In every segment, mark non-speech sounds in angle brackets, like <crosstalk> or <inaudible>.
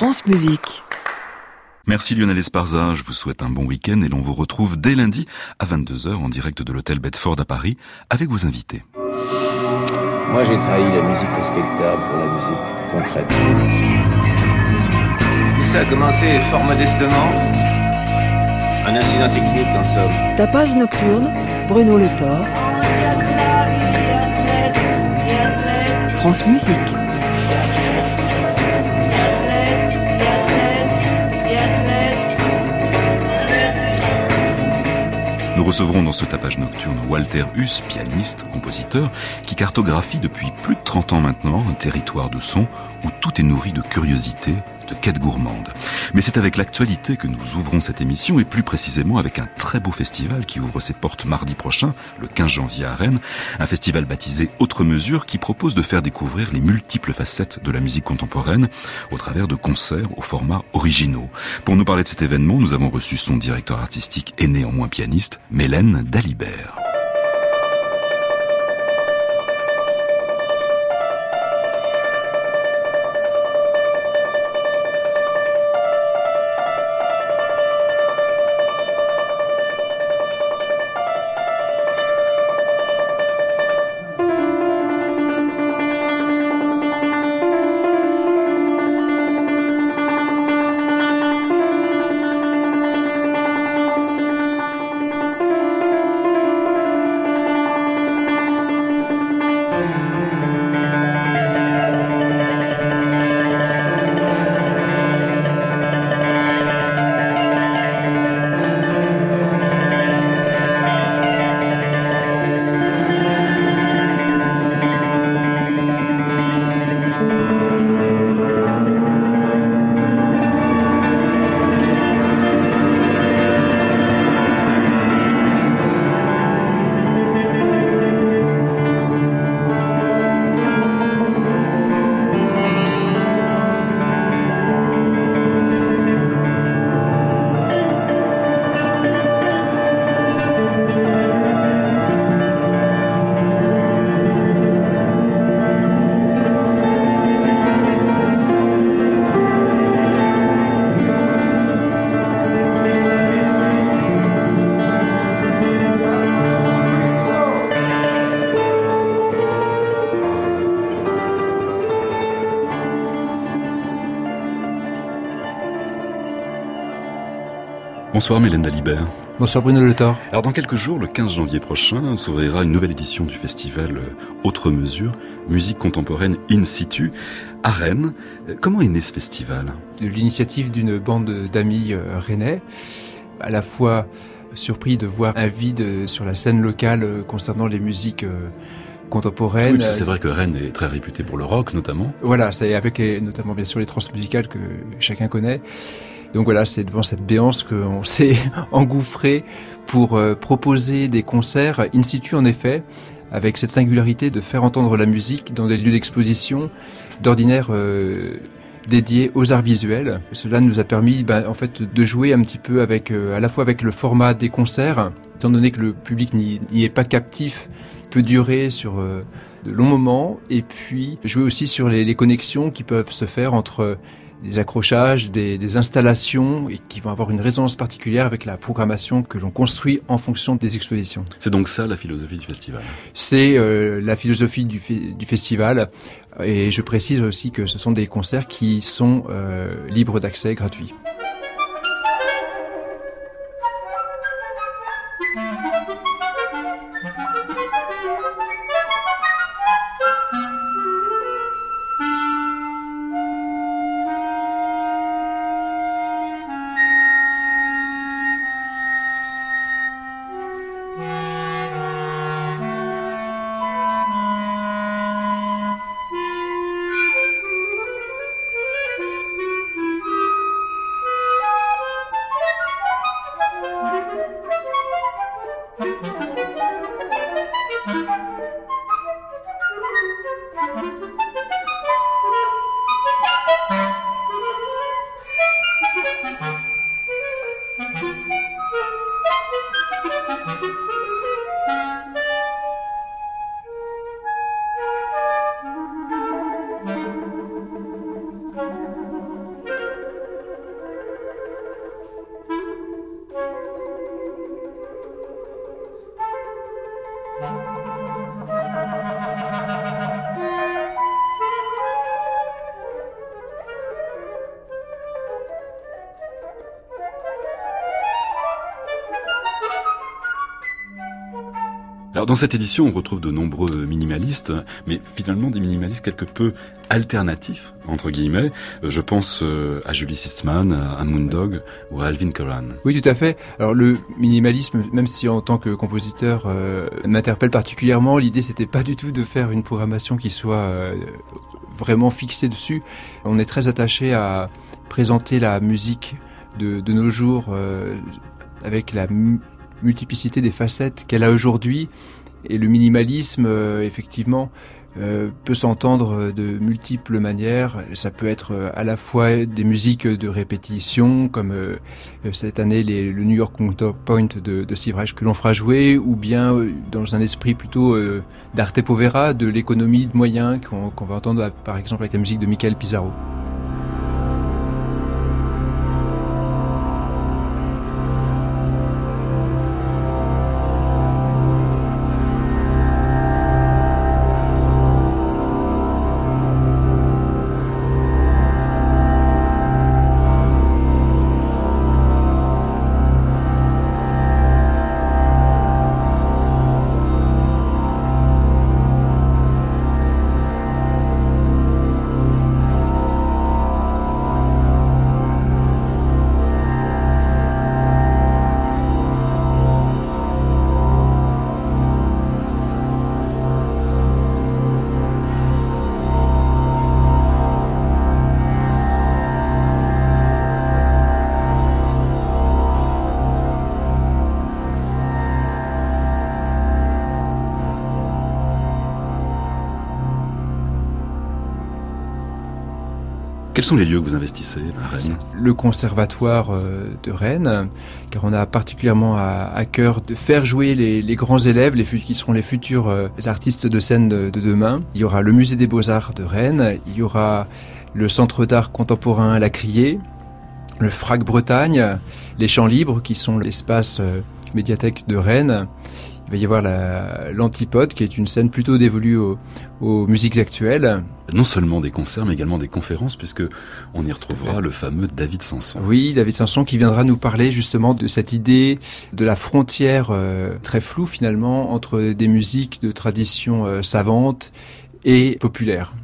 France Musique. Merci Lionel Esparza, je vous souhaite un bon week-end et l'on vous retrouve dès lundi à 22h en direct de l'hôtel Bedford à Paris avec vos invités. Moi j'ai trahi la musique respectable pour la musique concrète. Tout ça a commencé fort modestement. Un incident technique en somme. Tapage nocturne, Bruno Le Thor. France Musique. Nous recevrons dans ce tapage nocturne Walter Huss, pianiste, compositeur, qui cartographie depuis plus de 30 ans maintenant un territoire de son tout est nourri de curiosité, de quête gourmande. Mais c'est avec l'actualité que nous ouvrons cette émission et plus précisément avec un très beau festival qui ouvre ses portes mardi prochain, le 15 janvier à Rennes, un festival baptisé Autre Mesure qui propose de faire découvrir les multiples facettes de la musique contemporaine au travers de concerts au format originaux. Pour nous parler de cet événement, nous avons reçu son directeur artistique et néanmoins pianiste, Mélène Dalibert. Bonsoir Mélène Dalibert. Bonsoir Bruno Le. Alors dans quelques jours, le 15 janvier prochain, s'ouvrira une nouvelle édition du festival euh, Autre Mesure, musique contemporaine in situ, à Rennes. Euh, comment est né ce festival? De l'initiative d'une bande d'amis euh, rennais, à la fois surpris de voir un vide sur la scène locale concernant les musiques contemporaines. Oui, c'est vrai que Rennes est très réputé pour le rock notamment. Voilà, c'est avec notamment bien sûr les transmusicales que chacun connaît. Donc voilà, c'est devant cette béance qu'on <laughs> s'est engouffré pour euh, proposer des concerts in situ en effet, avec cette singularité de faire entendre la musique dans des lieux d'exposition d'ordinaire euh, dédiés aux arts visuels. Cela nous a permis bah, en fait de jouer un petit peu avec euh, à la fois avec le format des concerts, étant donné que le public n'y est pas captif, peut durer sur de longs moments, et puis jouer aussi sur les, les connexions qui peuvent se faire entre des accrochages, des, installations et qui vont avoir une résonance particulière avec la programmation que l'on construit en fonction des expositions. C'est donc ça la philosophie du festival C'est euh, la philosophie du, du, festival et je précise aussi que ce sont des concerts qui sont euh, libres d'accès gratuits. Dans cette édition, on retrouve de nombreux minimalistes, mais finalement des minimalistes quelque peu alternatifs, entre guillemets. Euh, je pense euh, à Julie Sistman, à Moondog ou à Alvin Curran. Oui, tout à fait. Alors le minimalisme, même si en tant que compositeur euh, m'interpelle particulièrement, l'idée c'était pas du tout de faire une programmation qui soit vraiment fixée dessus. On est très attaché à présenter la musique de nos jours avec la multiplicité des facettes qu'elle a aujourd'hui. Et le minimalisme, euh, effectivement, euh, peut s'entendre de multiples manières. Ça peut être euh, à la fois des musiques de répétition, comme cette année le New York Counterpoint de, de Reich que l'on fera jouer, ou bien dans un esprit plutôt d'arte povera, de l'économie de moyens qu'on va entendre par exemple avec la musique de Michael Pizarro. Quels sont les lieux que vous investissez à Rennes Le conservatoire euh, de Rennes, car on a particulièrement à, cœur de faire jouer les, grands élèves, qui seront les futurs euh, artistes de scène de, demain. Il y aura le musée des beaux-arts de Rennes, il y aura le centre d'art contemporain La Criée, le FRAC Bretagne, les Champs Libres, qui sont l'espace euh, médiathèque de Rennes, il va y avoir l'Antipode, qui est une scène plutôt dévolue aux, musiques actuelles. Non seulement des concerts, mais également des conférences, puisque on y retrouvera le fameux David Sanson. Oui, David Sanson qui viendra nous parler justement de cette idée de la frontière euh, très floue finalement entre des musiques de tradition euh, savante et populaire.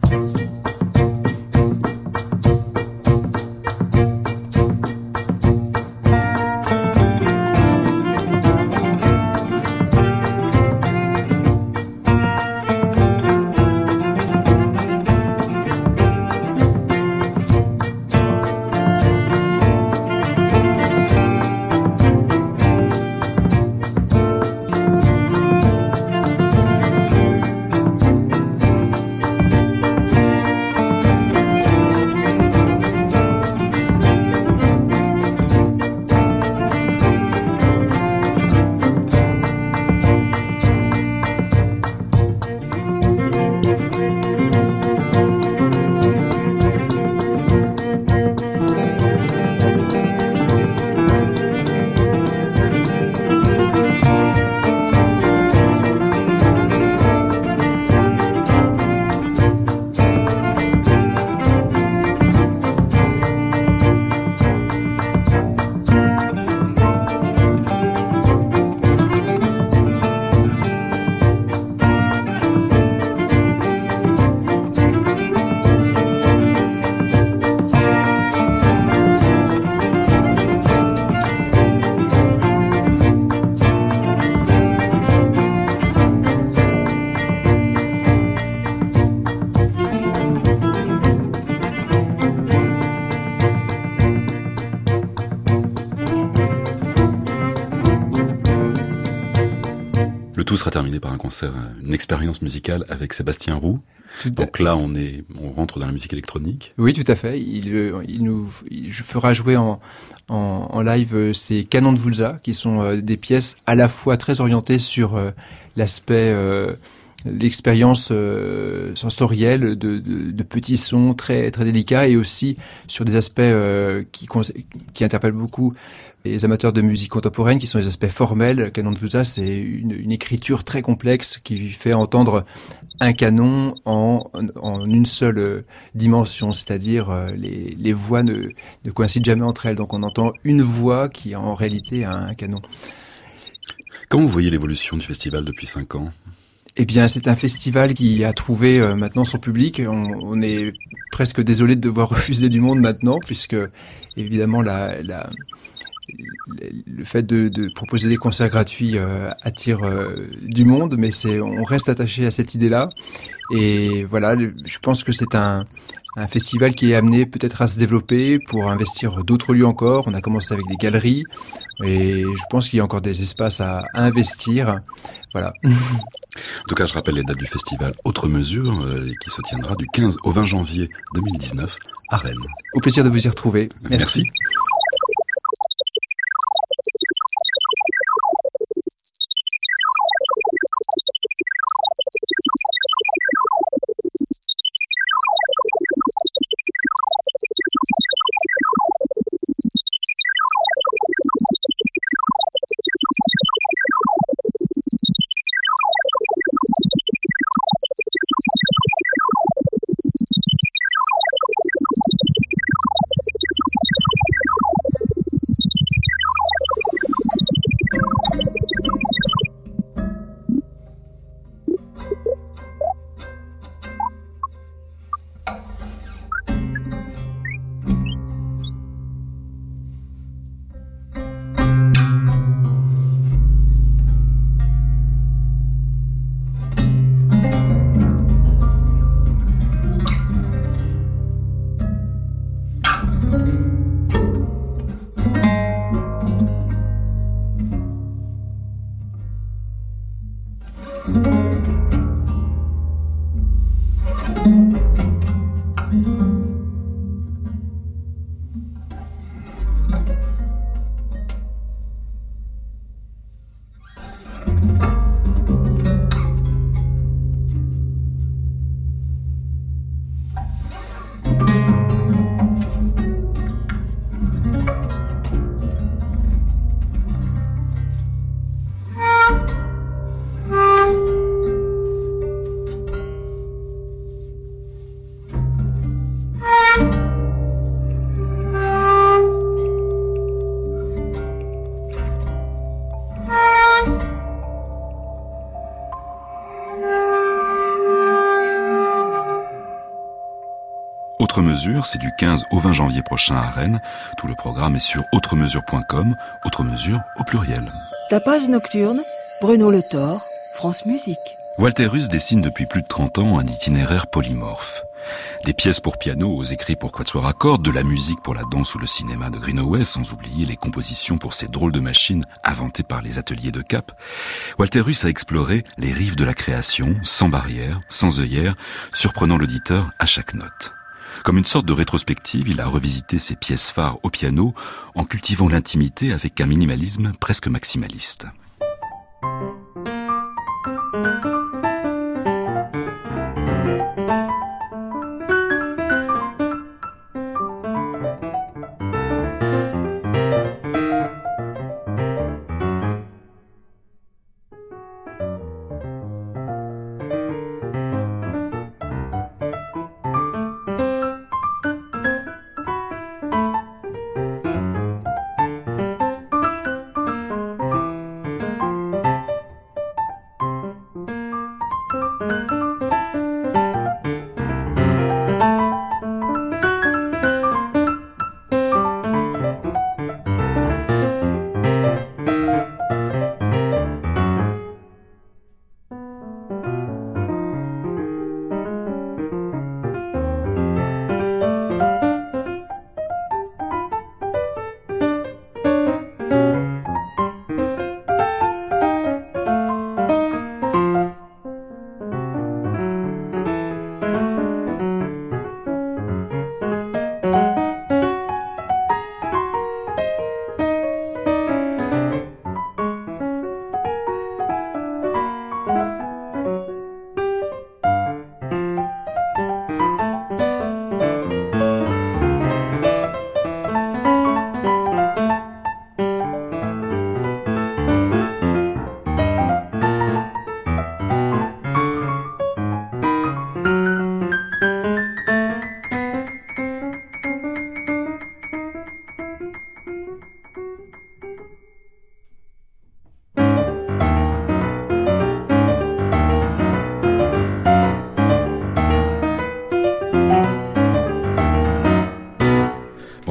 Terminé par un concert, une expérience musicale avec Sébastien Roux. Donc là, on est, on rentre dans la musique électronique. Oui, tout à fait. Il, euh, il nous, il fera jouer en, en, en live euh, ces canons de Vulza, qui sont euh, des pièces à la fois très orientées sur l'aspect l'expérience sensorielle de, de, de, petits sons très très délicats et aussi sur des aspects qui, qui interpellent beaucoup les amateurs de musique contemporaine, qui sont les aspects formels. Canon de Vusa, c'est une, écriture très complexe qui fait entendre un canon en, une seule dimension, c'est-à-dire euh, les, voix ne, coïncident jamais entre elles. Donc on entend une voix qui en réalité a un canon. Comment vous voyez l'évolution du festival depuis cinq ans? Eh bien, c'est un festival qui a trouvé euh, maintenant son public. On, est presque désolé de devoir <laughs> refuser du monde maintenant, puisque évidemment la, la le fait de, de, proposer des concerts gratuits euh, attire euh, du monde, mais c'est on reste attaché à cette idée-là. Et voilà, je pense que c'est un, un festival qui est amené peut-être à se développer pour investir d'autres lieux encore. On a commencé avec des galeries et je pense qu'il y a encore des espaces à investir. Voilà. <laughs> En tout cas, je rappelle les dates du festival Autre Mesure euh, qui se tiendra du 15 au 20 janvier 2019 à Rennes. Au plaisir de vous y retrouver. Merci. C'est du 15 au 20 janvier prochain à Rennes. Tout le programme est sur autremesure.com, autre mesure au pluriel. Tapage nocturne, Bruno Le Thor, France Musique. Walter Russ dessine depuis plus de 30 ans un itinéraire polymorphe. Des pièces pour piano aux écrits pour quatuor à cordes, de la musique pour la danse ou le cinéma de Greenaway, sans oublier les compositions pour ces drôles de machines inventées par les ateliers de Cap. Walter Russ a exploré les rives de la création, sans barrière, sans œillère, surprenant l'auditeur à chaque note. Comme une sorte de rétrospective, il a revisité ses pièces phares au piano en cultivant l'intimité avec un minimalisme presque maximaliste.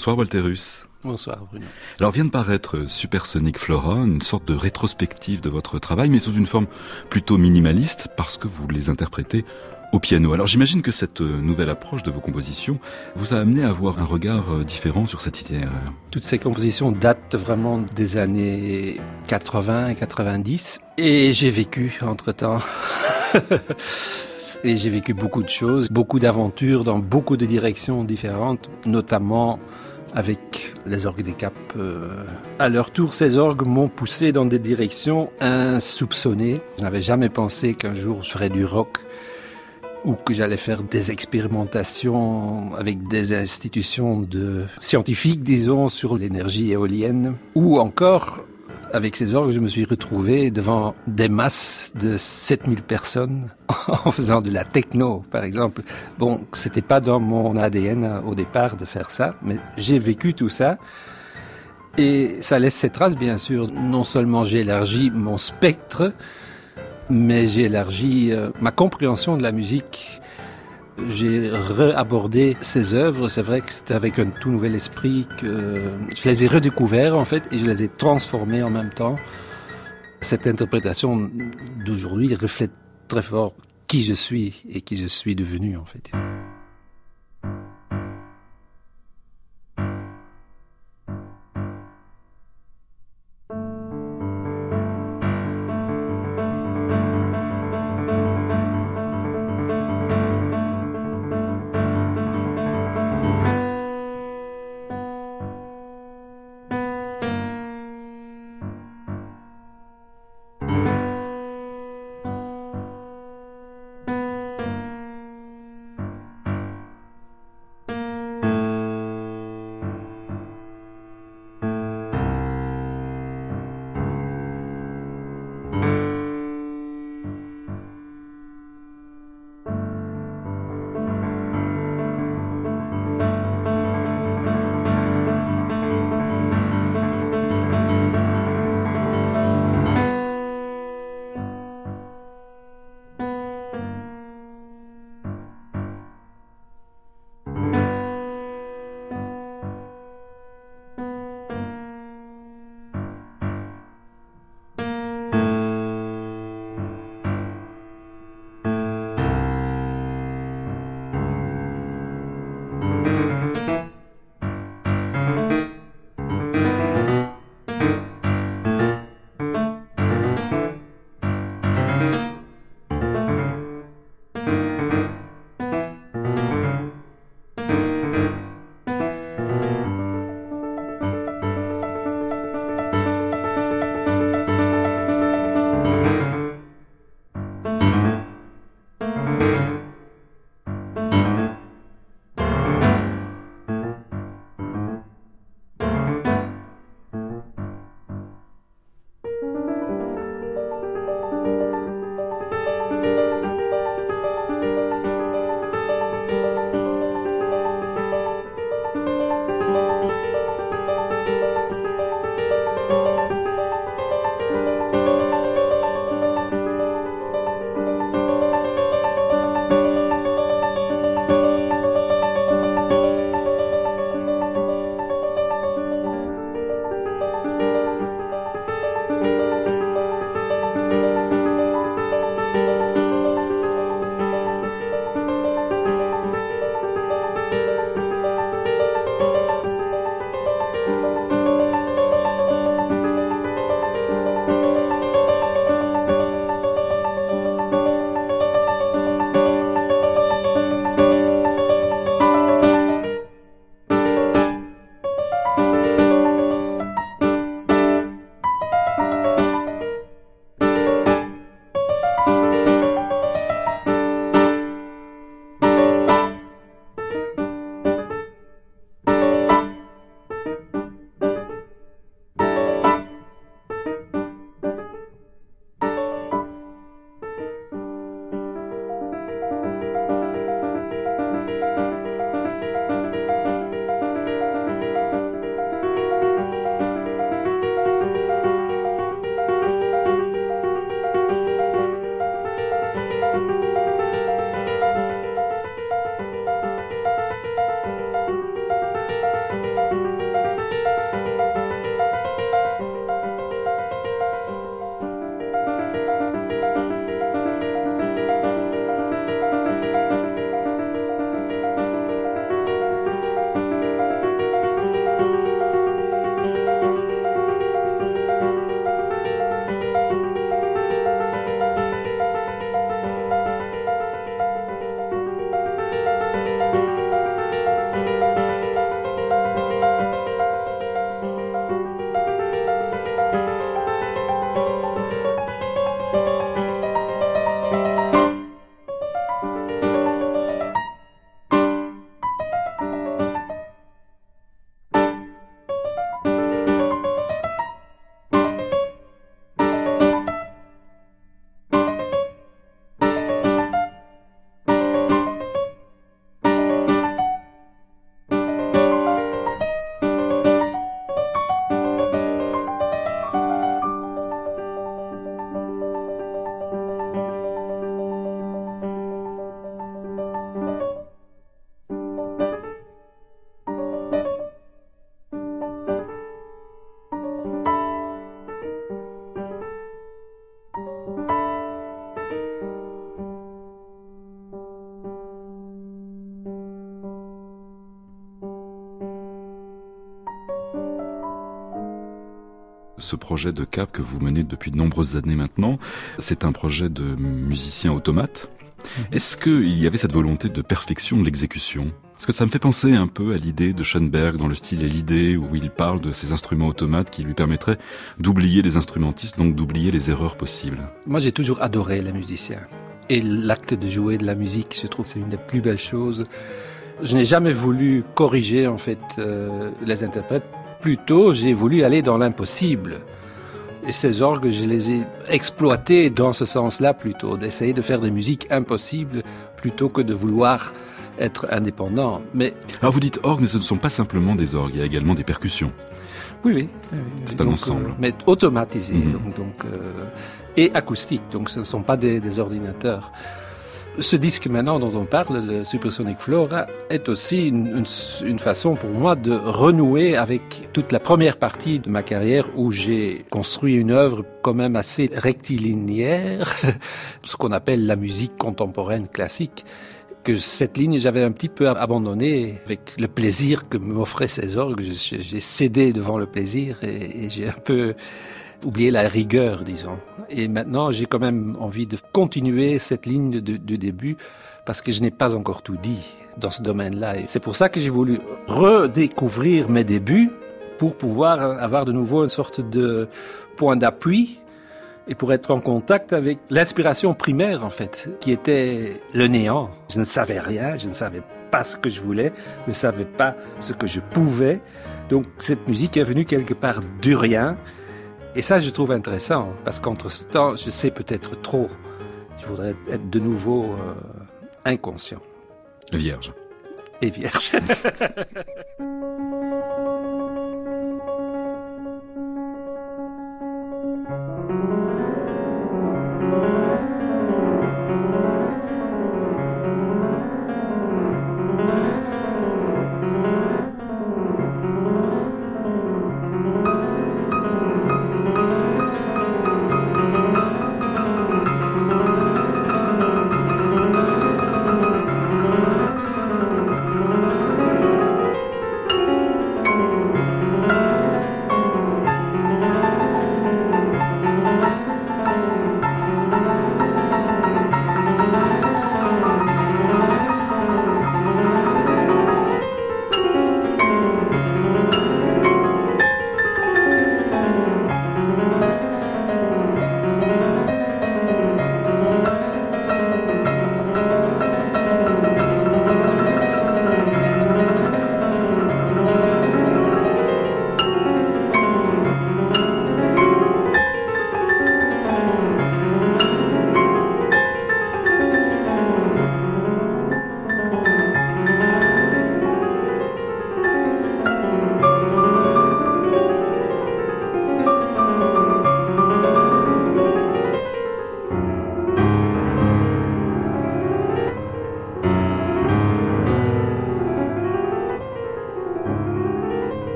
Bonsoir Walter Russ. Bonsoir Bruno. Alors vient de paraître Supersonic Flora, une sorte de rétrospective de votre travail, mais sous une forme plutôt minimaliste parce que vous les interprétez au piano. Alors j'imagine que cette nouvelle approche de vos compositions vous a amené à avoir un regard euh, différent sur cette itinéraire. Toutes ces compositions datent vraiment des années 80 et 90 et j'ai vécu entre-temps. <laughs> et j'ai vécu beaucoup de choses, beaucoup d'aventures dans beaucoup de directions différentes, notamment avec les orgues des Caps. Euh, à leur tour, ces orgues m'ont poussé dans des directions insoupçonnées. Je n'avais jamais pensé qu'un jour je ferais du rock ou que j'allais faire des expérimentations avec des institutions de scientifiques, disons, sur l'énergie éolienne, ou encore avec ces orgues, je me suis retrouvé devant des masses de 7000 personnes <laughs> en faisant de la techno, par exemple. Bon, c'était pas dans mon ADN au départ de faire ça, mais j'ai vécu tout ça. Et ça laisse ses traces, bien sûr. Non seulement j'ai élargi mon spectre, mais j'ai élargi euh, ma compréhension de la musique j'ai réabordé ces œuvres. C'est vrai que c'était avec un tout nouvel esprit que je les ai redécouvertes en fait et je les ai transformées en même temps. Cette interprétation d'aujourd'hui reflète très fort qui je suis et qui je suis devenu en fait. Ce projet de cap que vous menez depuis de nombreuses années maintenant. C'est un projet de musicien automate. Mhm. Est-ce qu'il y avait cette volonté de perfection de l'exécution? Parce que ça me fait penser un peu à l'idée de Schoenberg dans le style et l'idée où il parle de ces instruments automates qui lui permettraient d'oublier les instrumentistes, donc d'oublier les erreurs possibles. Moi j'ai toujours adoré les musiciens. Et l'acte de jouer de la musique, je trouve que c'est une des plus belles choses. Je n'ai jamais voulu corriger en fait euh, les interprètes. Plutôt, j'ai voulu aller dans l'impossible. Et ces orgues, je les ai exploités dans ce sens-là plutôt, d'essayer de faire des musiques impossibles plutôt que de vouloir être indépendant. Mais alors vous dites orgues, mais ce ne sont pas simplement des orgues, il y a également des percussions. Oui, oui. C'est un ensemble. Euh, mais automatisé, mhm. donc, donc euh, et acoustique. Donc ce ne sont pas des, des ordinateurs. Ce disque maintenant dont on parle, le Supersonic Flora, est aussi une, façon pour moi de renouer avec toute la première partie de ma carrière où j'ai construit une œuvre quand même assez rectilinéaire, <laughs> ce qu'on appelle la musique contemporaine classique que cette ligne, j'avais un petit peu abandonné avec le plaisir que m'offraient ces orgues. J'ai cédé devant le plaisir et j'ai un peu oublié la rigueur, disons. Et maintenant, j'ai quand même envie de continuer cette ligne du début parce que je n'ai pas encore tout dit dans ce domaine-là. Et c'est pour ça que j'ai voulu redécouvrir mes débuts pour pouvoir avoir de nouveau une sorte de point d'appui et pour être en contact avec l'inspiration primaire, en fait, qui était le néant. Je ne savais rien, je ne savais pas ce que je voulais, je ne savais pas ce que je pouvais. Donc cette musique est venue quelque part du rien. Et ça, je trouve intéressant, parce qu'entre ce temps, je sais peut-être trop. Je voudrais être de nouveau euh, inconscient. Vierge. Et vierge. <laughs>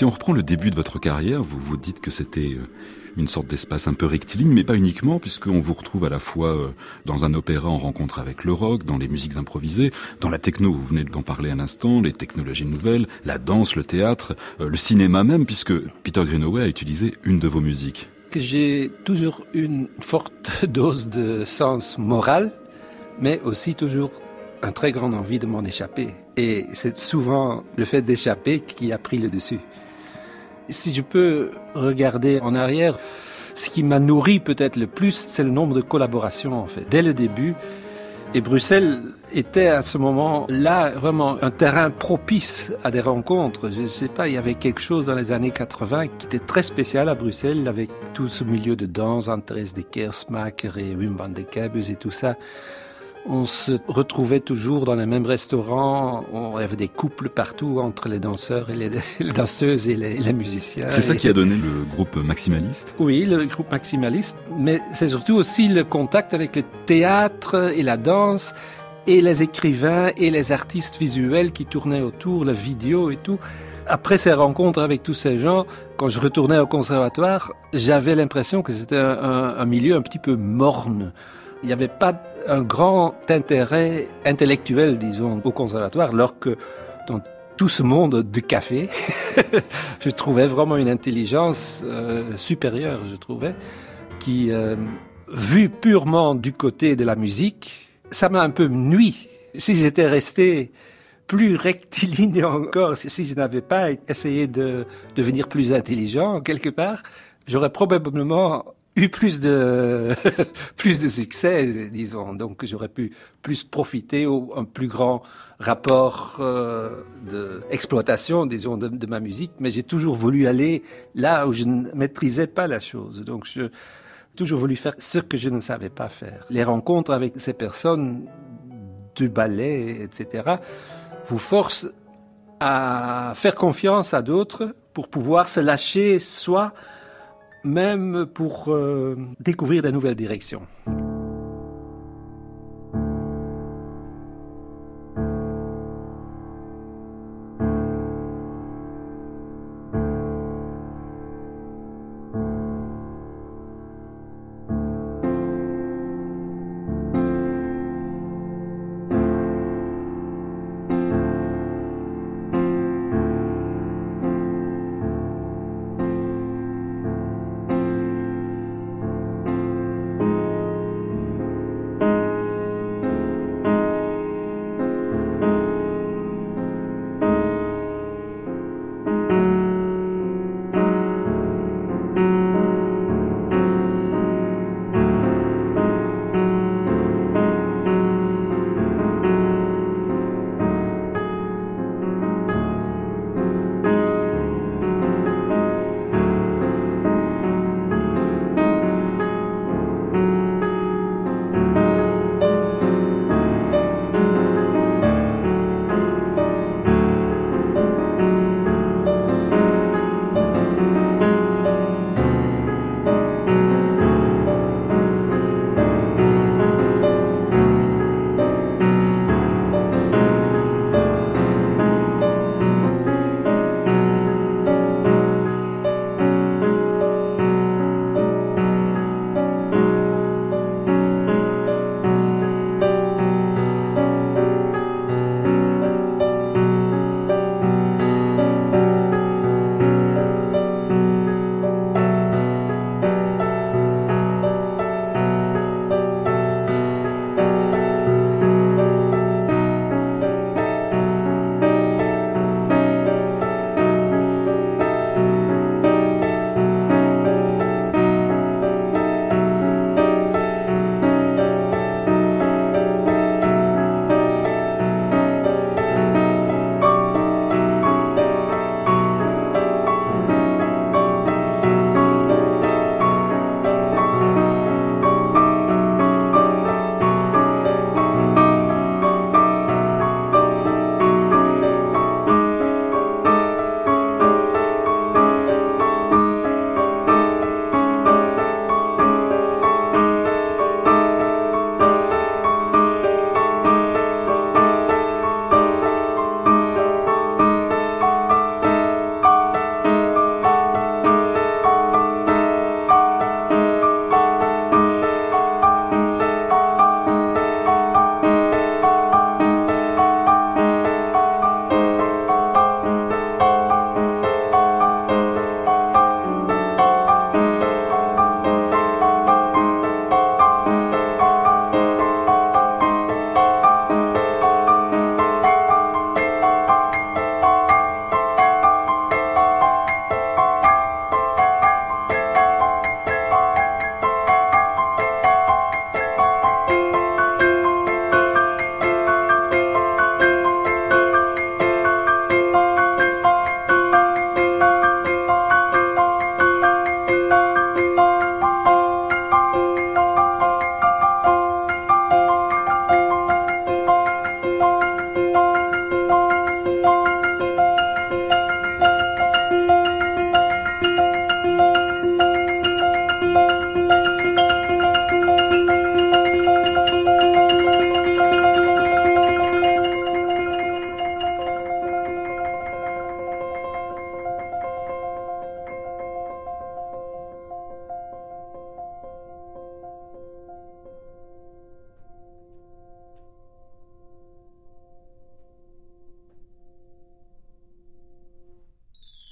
Si on reprend le début de votre carrière, vous vous dites que c'était euh, une sorte d'espace un peu rectiligne, mais pas uniquement, puisqu'on vous retrouve à la fois euh, dans un opéra en rencontre avec le rock, dans les musiques improvisées, dans la techno, vous venez d'en parler un instant, les technologies nouvelles, la danse, le théâtre, euh, le cinéma même, puisque Peter Greenaway a utilisé une de vos musiques. que j'ai toujours une forte <laughs> dose de sens moral, mais aussi toujours un très grande envie de m'en échapper. Et c'est souvent le fait d'échapper qui a pris le dessus. Si je peux regarder en arrière, ce qui m'a nourri peut-être le plus, c'est le nombre de collaborations en fait. Dès le début, et Bruxelles était à ce moment-là vraiment un terrain propice à des rencontres. Je ne sais pas, il y avait quelque chose dans les années 80 qui était très spécial à Bruxelles avec tout ce milieu de danse, Andres de Kersmaker et Wim van de Keibus et tout ça. On se retrouvait toujours dans les mêmes restaurants. On il y avait des couples partout entre les danseurs et les, <laughs> les danseuses et les, les musiciens. C'est ça Et- qui a donné le groupe maximaliste? Oui, le groupe maximaliste, mais c'est surtout aussi le contact avec le théâtre et la danse et les écrivains et les artistes visuels qui tournaient autour, la vidéo et tout. Après ces rencontres avec tous ces gens, quand je retournais au conservatoire, j'avais l'impression que c'était un, un- un milieu un petit peu morne. Il n'y avait pas un grand intérêt intellectuel, disons, au conservatoire, alors que dans tout ce monde de café, <laughs> je trouvais vraiment une intelligence euh, supérieure, je trouvais, qui, euh, vu purement du côté de la musique, ça m'a un peu nui. Si j'étais resté plus rectiligne encore, si je n'avais pas essayé de devenir plus intelligent quelque part, j'aurais probablement plus de <laughs> plus de succès, disons. Donc j'aurais pu plus profiter au un plus grand rapport euh, d'exploitation, disons, de, de ma musique. Mais j'ai toujours voulu aller là où je ne maîtrisais pas la chose. Donc je toujours voulu faire ce que je ne savais pas faire. Les rencontres avec ces personnes du ballet, etc., vous forcent à faire confiance à d'autres pour pouvoir se lâcher soi même pour euh, découvrir de nouvelles directions.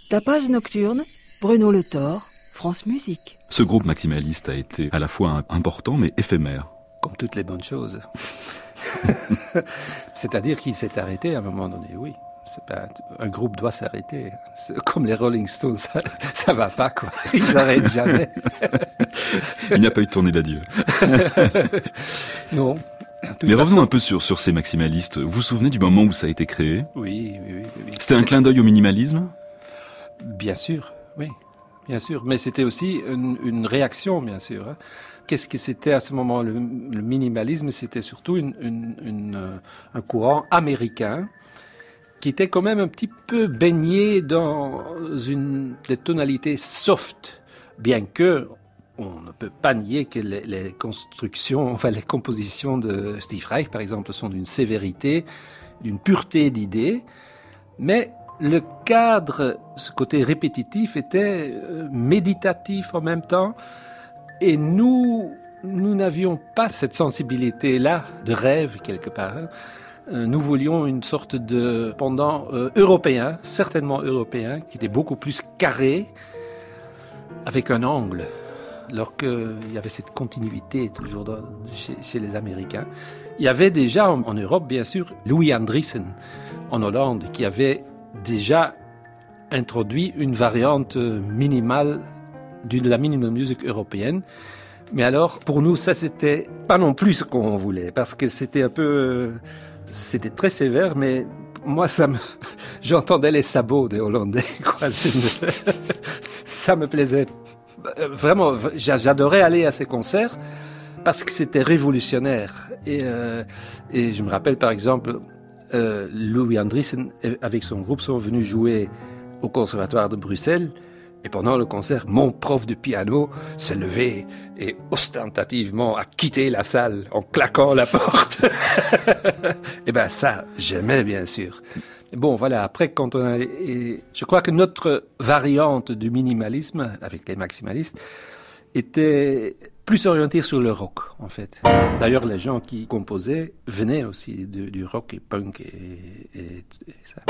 Tapage nocturne, Bruno Le Thor, France Musique. Ce groupe maximaliste a été à la fois important mais éphémère. Comme toutes les bonnes choses. <laughs> C'est-à-dire qu'il s'est arrêté à un moment donné, oui. Pas, un groupe doit s'arrêter. Comme les Rolling Stones, ça, ça va pas, quoi. Ils s'arrêtent jamais. <laughs> Il n'y a pas eu de tournée d'adieu. <laughs> non. Mais revenons un peu sur, sur ces maximalistes. Vous vous souvenez du moment où ça a été créé? Oui, oui, oui, oui. C'était un clin d'œil au minimalisme? Bien sûr, oui. Bien sûr. Mais c'était aussi une, réaction, bien sûr. Hein. Qu'est-ce que c'était à ce moment le, minimalisme, c'était surtout une, euh, un courant américain qui était quand même un petit peu baigné dans une des tonalités soft, bien que on ne peut pas nier que les, les, constructions, <laughs> enfin les compositions de Steve Reich, par exemple, sont d'une sévérité, d'une pureté d'idées, mais le cadre, ce côté répétitif, était euh, méditatif en même temps, et nous, nous n'avions pas cette sensibilité-là de rêve quelque part. Hein. Euh, nous voulions une sorte de pendant euh, européen, certainement européen, qui était beaucoup plus carré, avec un angle alors qu'il y avait cette continuité toujours chez, les Américains. Il y avait déjà en, en, Europe, bien sûr, Louis Andriessen en Hollande, qui avait déjà introduit une variante minimale de la minimum music européenne. Mais alors, pour nous, ça, c'était pas non plus ce qu'on voulait, parce que c'était un peu, c'était très sévère, mais moi, ça me, <laughs> j'entendais les sabots des Hollandais, <laughs> quoi. <laughs> ça me plaisait euh, vraiment, j'adorais aller à ces concerts parce que c'était révolutionnaire. Et, euh, et je me rappelle par exemple, euh, Louis Andriessen avec son groupe sont venus jouer au conservatoire de Bruxelles. Et pendant le concert, mon prof de piano s'est levé et ostentativement a quitté la salle en claquant la <laughs> porte. <laughs> et ben ça, j'aimais bien sûr. Bon, voilà, après, quand on a, et je crois que notre variante du minimalisme, avec les maximalistes, était plus orientée sur le rock, en fait. D'ailleurs, les gens qui composaient venaient aussi du, du rock et punk et, et, et ça.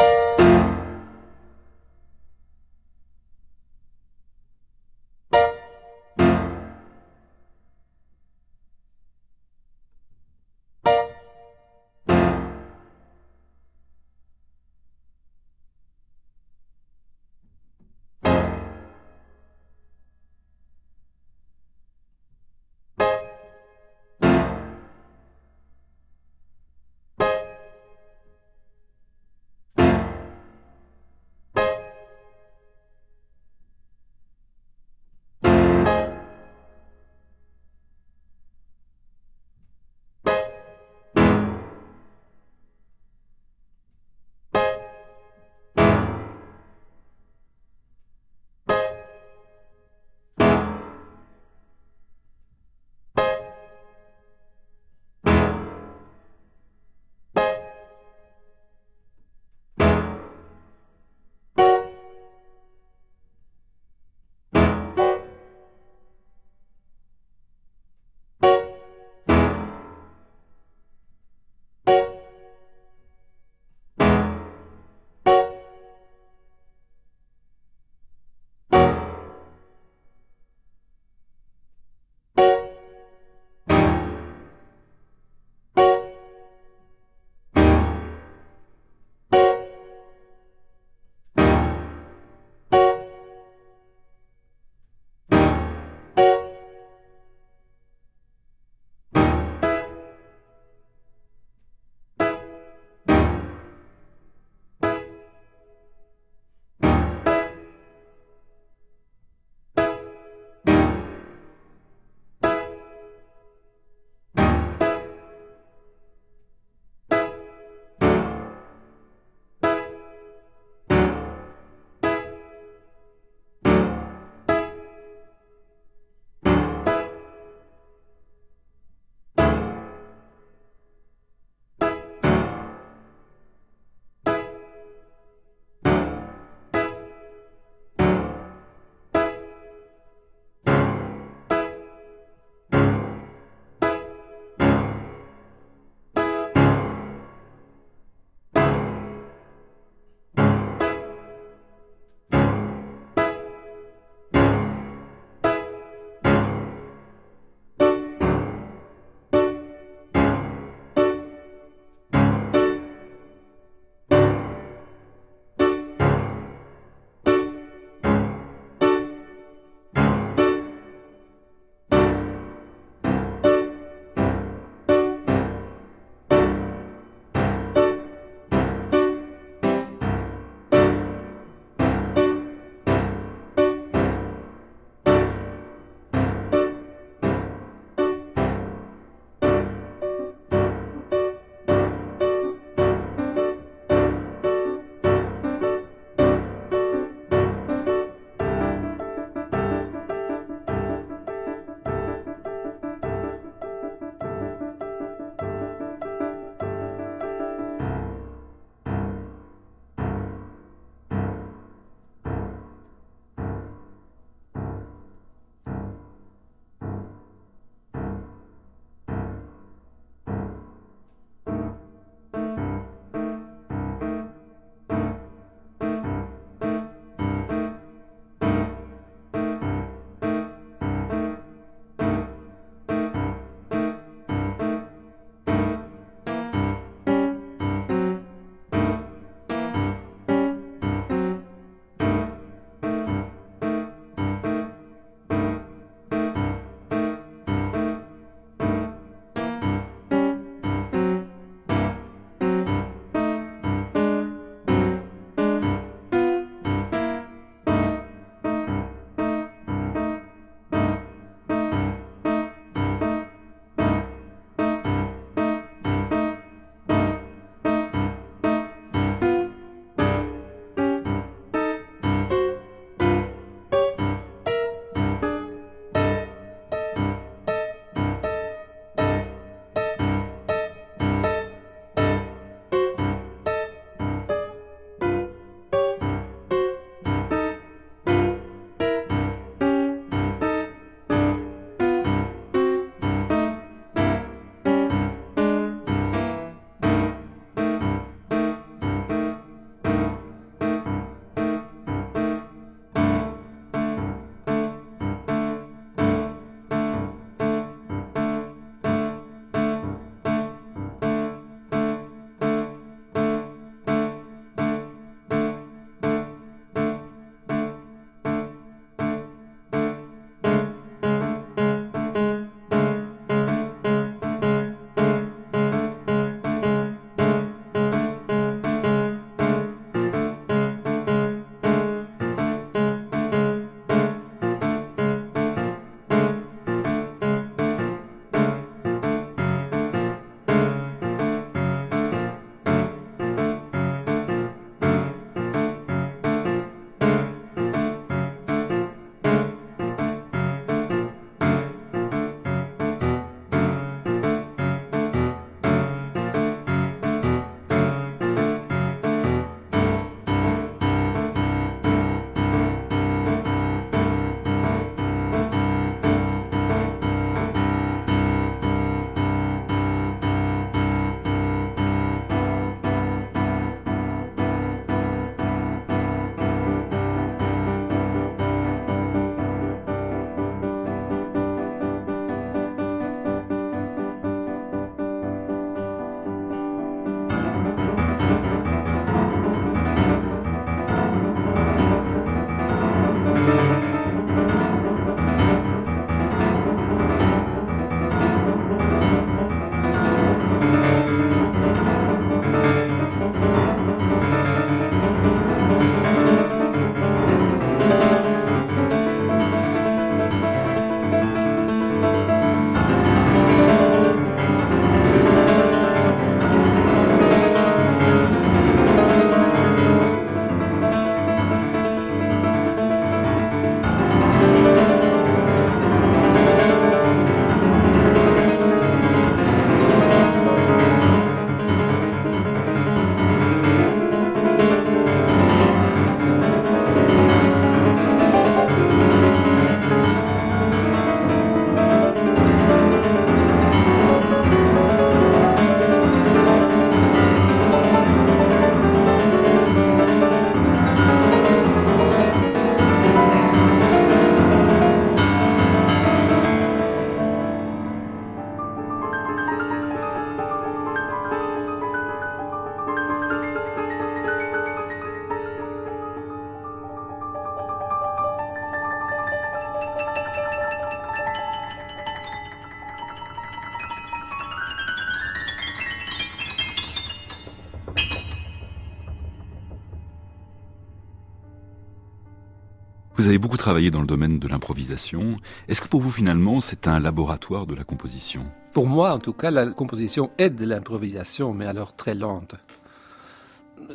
Avez beaucoup travaillé dans le domaine de l'improvisation. Est-ce que pour vous finalement c'est un laboratoire de la composition? Pour moi en tout cas, la composition est de l'improvisation, mais alors très lente.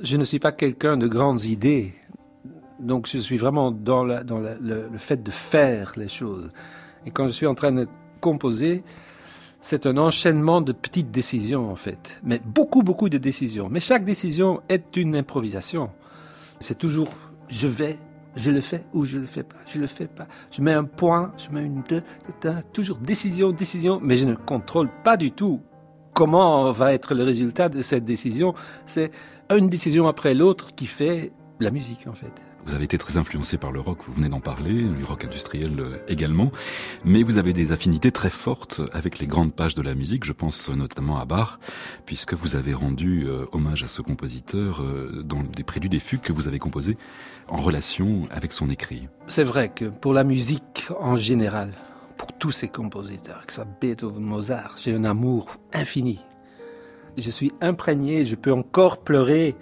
Je ne suis pas quelqu'un de grandes idées, donc je suis vraiment dans, le fait de faire les choses. Et quand je suis en train de composer, c'est un enchaînement de petites décisions en fait, mais beaucoup beaucoup de décisions. Mais chaque décision est une improvisation. C'est toujours je vais je le fais ou je le fais pas. Je le fais pas. Je mets un point, je mets une deux, toujours décision, décision, mais je ne contrôle pas du tout comment va être le résultat de cette décision. C'est une décision après l'autre qui fait la musique en fait. Vous avez été très influencé par le rock, vous venez d'en parler, du rock industriel euh, également, mais vous avez des affinités très fortes avec les grandes pages de la musique, je pense notamment à Bach, puisque vous avez rendu euh, hommage à ce compositeur euh, dans des préludes et fugues que vous avez composés en relation avec son écrit. C'est vrai que pour la musique en général, pour tous ces compositeurs, que ce soit Beethoven, Mozart, j'ai un amour infini. Je suis imprégné, je peux encore pleurer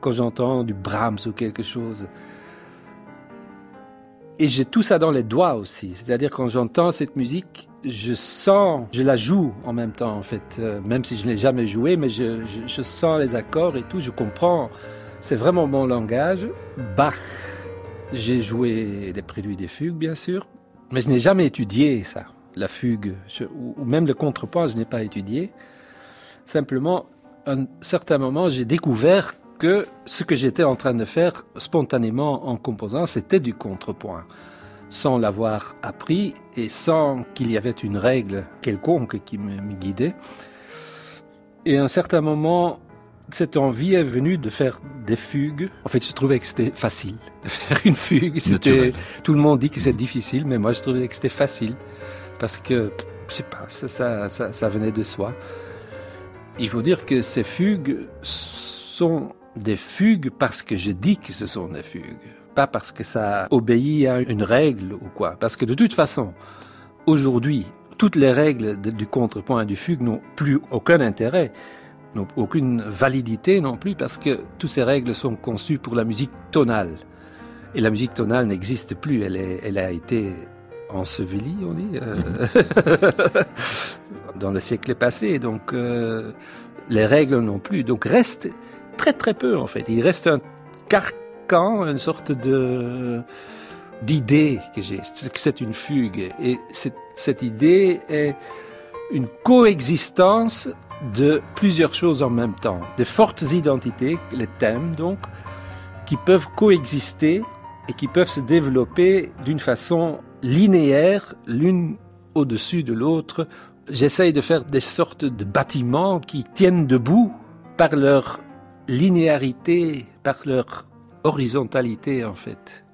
quand j'entends du Brahms ou quelque chose. Et j'ai tout ça dans les doigts aussi. C'est-à-dire quand j'entends cette musique, je sens, je la joue en même temps en fait. Euh, même si je ne l'ai jamais jouée, mais je, je, sens les accords et tout, je comprends. C'est vraiment mon langage. Bach, j'ai joué des préludes des fugues bien sûr, mais je n'ai jamais étudié ça. La fugue, ou même le contrepoint, je n'ai pas étudié. Simplement, à un certain moment, j'ai découvert que ce que j'étais en train de faire spontanément en composant, c'était du contrepoint, sans l'avoir appris et sans qu'il y avait une règle quelconque qui me, guidait. Et à un certain moment, cette envie est venue de faire des fugues. En fait, je trouvais que c'était facile de <laughs> faire une fugue. C'était, tout le monde dit que c'est difficile, mais moi, je trouvais que c'était facile parce que, je sais pas, ça, ça, ça venait de soi. Il faut dire que ces fugues sont des fugues parce que je dis que ce sont des fugues, pas parce que ça obéit à une règle ou quoi. Parce que de toute façon, aujourd'hui, toutes les règles du contrepoint et du fugue n'ont plus aucun intérêt, n'ont aucune validité non plus, parce que toutes ces règles sont conçues pour la musique tonale. Et la musique tonale n'existe plus, elle, est, elle a été ensevelie, on dit, euh, <laughs> dans le siècle passé. Donc, euh, les règles non plus. Donc, reste très très peu en fait. Il reste un carcan, une sorte de d'idée que j'ai, c'est une fugue. Et cette idée est une coexistence de plusieurs choses en même temps. De fortes identités, les thèmes donc, qui peuvent coexister et qui peuvent se développer d'une façon linéaire, l'une au-dessus de l'autre. J'essaye de faire des sortes de bâtiments qui tiennent debout par leur linéarité, par leur horizontalité en fait.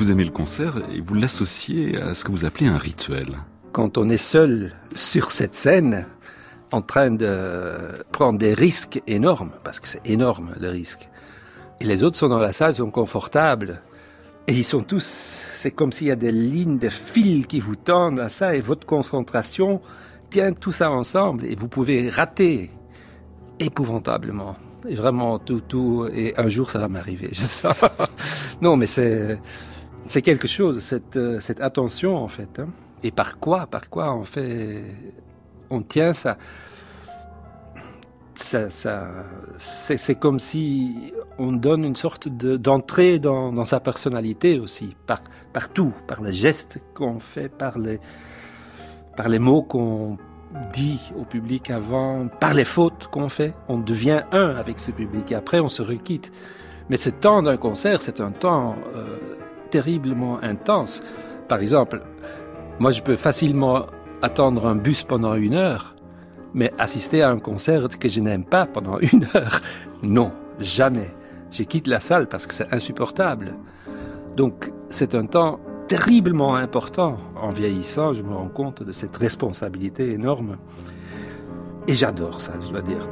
Vous aimez le concert et vous l'associez à ce que vous appelez un rituel. Quand on est seul sur cette scène, en train de prendre des risques énormes, parce que c'est énorme le risque, et les autres sont dans la salle, sont confortables, et ils sont tous, c'est comme s'il y a des lignes de fils qui vous tendent à ça, et votre concentration tient tout ça ensemble, et vous pouvez rater épouvantablement. Et vraiment, tout, tout, et un jour ça va m'arriver, <laughs> je sens. non, mais c'est, c'est quelque chose, cette, cette attention en fait. Hein. Et par quoi, par quoi on fait, on tient ça. C'est comme si on donne une sorte d'entrée dans, sa personnalité aussi, par, tout, par les gestes qu'on fait, par les, par les mots qu'on dit au public avant, par les fautes qu'on fait, on devient un avec ce public et après on se requitte. Mais ce temps d'un concert, c'est un temps euh, terriblement intense. Par exemple, moi je peux facilement attendre un bus pendant une heure, mais assister à un concert que je n'aime pas pendant <laughs> une heure, non, jamais. Je quitte la salle parce que c'est insupportable. Donc c'est un temps terriblement important. En vieillissant, je me rends compte de cette responsabilité énorme. Et j'adore ça, je dois dire.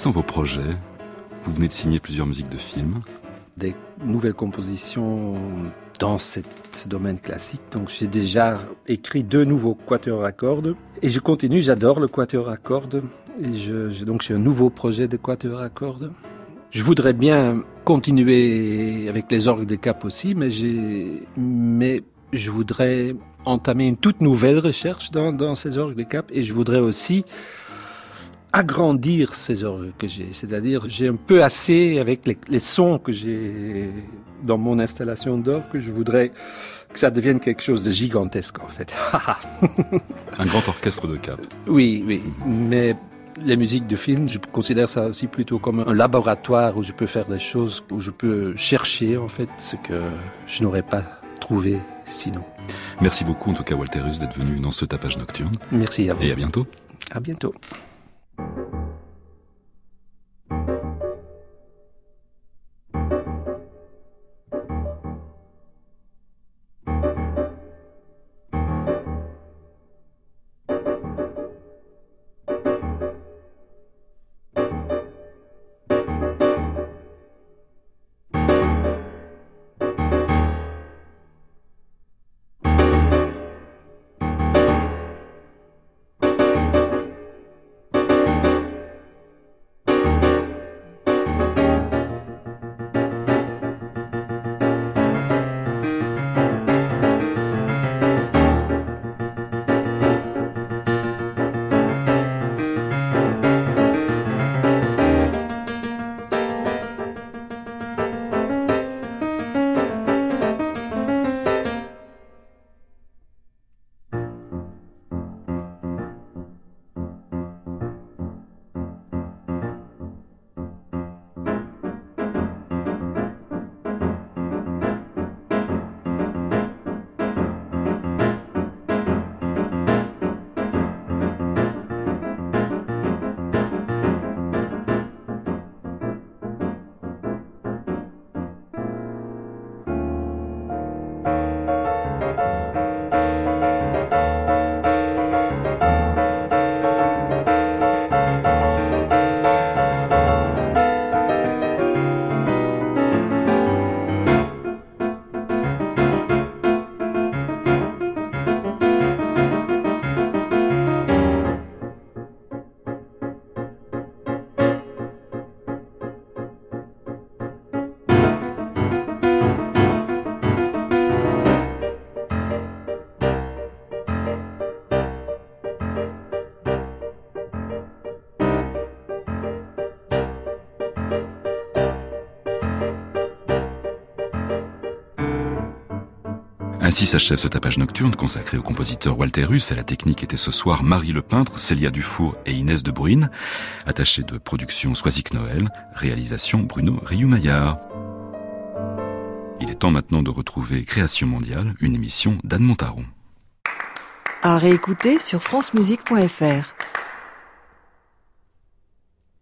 Sont vos projets? Vous venez de signer plusieurs musiques de films. Des nouvelles compositions dans ce domaine classique. Donc j'ai déjà écrit deux nouveaux quatuors à cordes et je continue. J'adore le quatuor à cordes et donc j'ai un nouveau projet de quatuor à cordes. Je voudrais bien continuer avec les orgues de cap aussi, mais je voudrais entamer une toute nouvelle recherche dans, ces orgues de cap et je voudrais aussi agrandir ces orgues que j'ai. C'est-à-dire, j'ai un peu assez avec les, sons que j'ai dans mon installation d'orgue que je voudrais que ça devienne quelque chose de gigantesque, en fait. <laughs> un grand orchestre de cap. Oui, oui. Mais les musiques de film, je considère ça aussi plutôt comme un laboratoire où je peux faire des choses, où je peux chercher, en fait, ce que je n'aurais pas trouvé sinon. Merci beaucoup, en tout cas, Walter Russ, d'être venu dans ce tapage nocturne. Merci à vous. Et à bientôt. À bientôt. Thank you. Ainsi s'achève ce tapage nocturne consacré au compositeur Walter Russ. À la technique était ce soir Marie Le Peintre, Célia Dufour et Inès de Bruyne. Attaché de production Soisic Noël. Réalisation Bruno Rioumaillard. Il est temps maintenant de retrouver Création mondiale, une émission d'Anne Montaron. À réécouter sur francemusique.fr.